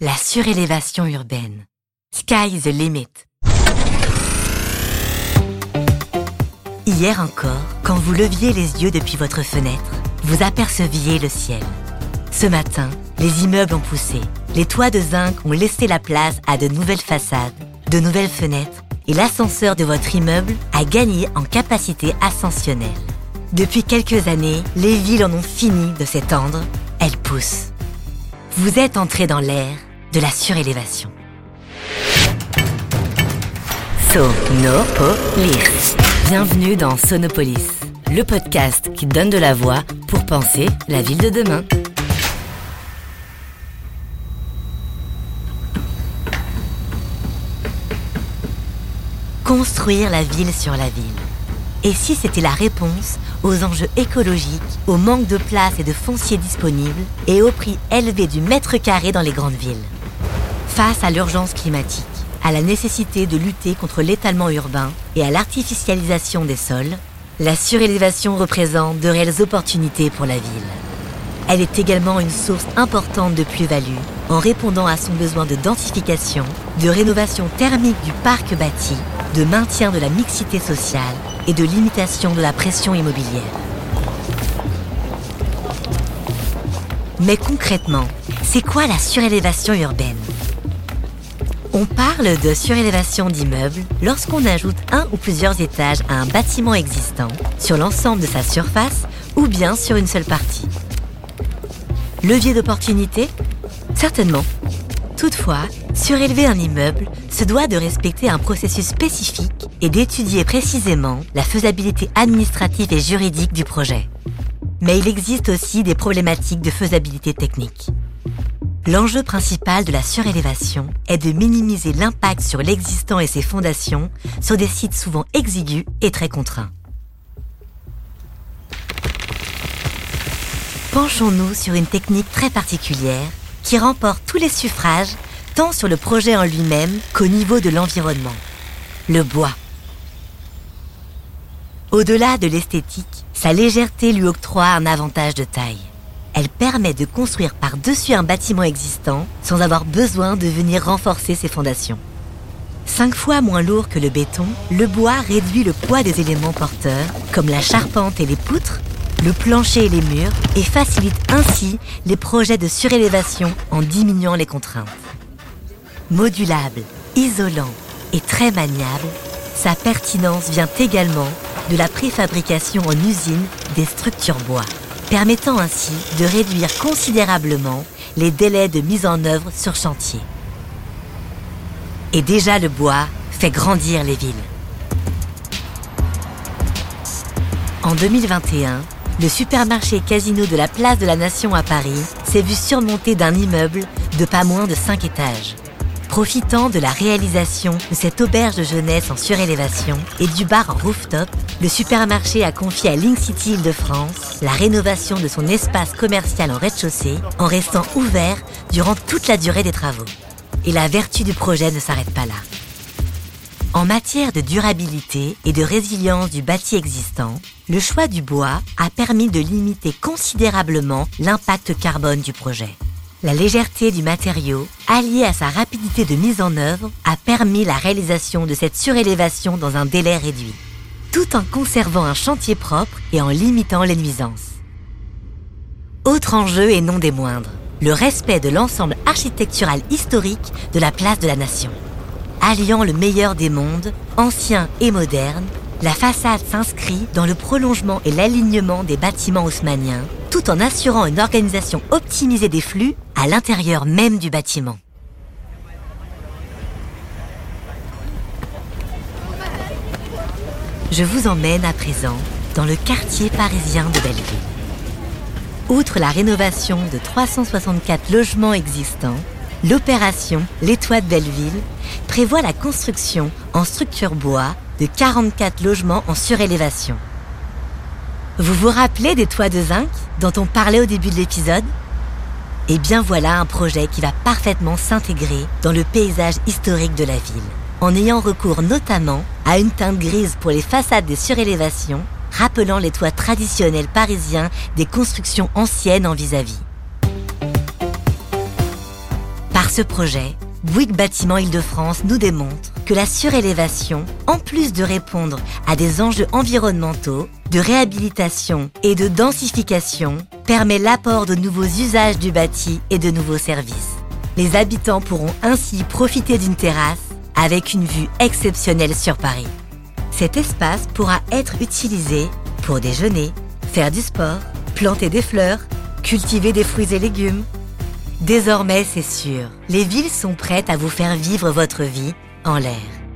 La surélévation urbaine. Sky the limit. Hier encore, quand vous leviez les yeux depuis votre fenêtre, vous aperceviez le ciel. Ce matin, les immeubles ont poussé. Les toits de zinc ont laissé la place à de nouvelles façades, de nouvelles fenêtres, et l'ascenseur de votre immeuble a gagné en capacité ascensionnelle. Depuis quelques années, les villes en ont fini de s'étendre, elles poussent. Vous êtes entré dans l'ère de la surélévation. Sonopolis. Bienvenue dans Sonopolis, le podcast qui donne de la voix pour penser la ville de demain. Construire la ville sur la ville. Et si c'était la réponse aux enjeux écologiques, au manque de place et de foncier disponible et au prix élevé du mètre carré dans les grandes villes? Face à l'urgence climatique, à la nécessité de lutter contre l'étalement urbain et à l'artificialisation des sols, la surélévation représente de réelles opportunités pour la ville. Elle est également une source importante de plus-value en répondant à son besoin de densification, de rénovation thermique du parc bâti, de maintien de la mixité sociale et de limitation de la pression immobilière. Mais concrètement, c'est quoi la surélévation urbaine? On parle de surélévation d'immeubles lorsqu'on ajoute un ou plusieurs étages à un bâtiment existant sur l'ensemble de sa surface ou bien sur une seule partie. Levier d'opportunité Certainement. Toutefois, surélever un immeuble se doit de respecter un processus spécifique et d'étudier précisément la faisabilité administrative et juridique du projet. Mais il existe aussi des problématiques de faisabilité technique. L'enjeu principal de la surélévation est de minimiser l'impact sur l'existant et ses fondations sur des sites souvent exigus et très contraints. Penchons-nous sur une technique très particulière qui remporte tous les suffrages tant sur le projet en lui-même qu'au niveau de l'environnement. Le bois. Au-delà de l'esthétique, sa légèreté lui octroie un avantage de taille elle permet de construire par-dessus un bâtiment existant sans avoir besoin de venir renforcer ses fondations. Cinq fois moins lourd que le béton, le bois réduit le poids des éléments porteurs, comme la charpente et les poutres, le plancher et les murs, et facilite ainsi les projets de surélévation en diminuant les contraintes. Modulable, isolant et très maniable, sa pertinence vient également de la préfabrication en usine des structures bois permettant ainsi de réduire considérablement les délais de mise en œuvre sur chantier. Et déjà le bois fait grandir les villes. En 2021, le supermarché Casino de la Place de la Nation à Paris s'est vu surmonté d'un immeuble de pas moins de 5 étages. Profitant de la réalisation de cette auberge de jeunesse en surélévation et du bar en rooftop, le supermarché a confié à Link City Île-de-France la rénovation de son espace commercial en rez-de-chaussée en restant ouvert durant toute la durée des travaux. Et la vertu du projet ne s'arrête pas là. En matière de durabilité et de résilience du bâti existant, le choix du bois a permis de limiter considérablement l'impact carbone du projet. La légèreté du matériau, alliée à sa rapidité de mise en œuvre, a permis la réalisation de cette surélévation dans un délai réduit, tout en conservant un chantier propre et en limitant les nuisances. Autre enjeu et non des moindres, le respect de l'ensemble architectural historique de la place de la nation. Alliant le meilleur des mondes, ancien et moderne, la façade s'inscrit dans le prolongement et l'alignement des bâtiments haussmanniens, tout en assurant une organisation optimisée des flux à l'intérieur même du bâtiment. Je vous emmène à présent dans le quartier parisien de Belleville. Outre la rénovation de 364 logements existants, l'opération L'Étoile de Belleville prévoit la construction en structure bois de 44 logements en surélévation. Vous vous rappelez des toits de zinc dont on parlait au début de l'épisode? Eh bien voilà un projet qui va parfaitement s'intégrer dans le paysage historique de la ville, en ayant recours notamment à une teinte grise pour les façades des surélévations, rappelant les toits traditionnels parisiens des constructions anciennes en vis-à-vis. ce projet, Bouygues Bâtiment Île-de-France nous démontre que la surélévation, en plus de répondre à des enjeux environnementaux, de réhabilitation et de densification, permet l'apport de nouveaux usages du bâti et de nouveaux services. Les habitants pourront ainsi profiter d'une terrasse avec une vue exceptionnelle sur Paris. Cet espace pourra être utilisé pour déjeuner, faire du sport, planter des fleurs, cultiver des fruits et légumes. Désormais, c'est sûr, les villes sont prêtes à vous faire vivre votre vie en l'air.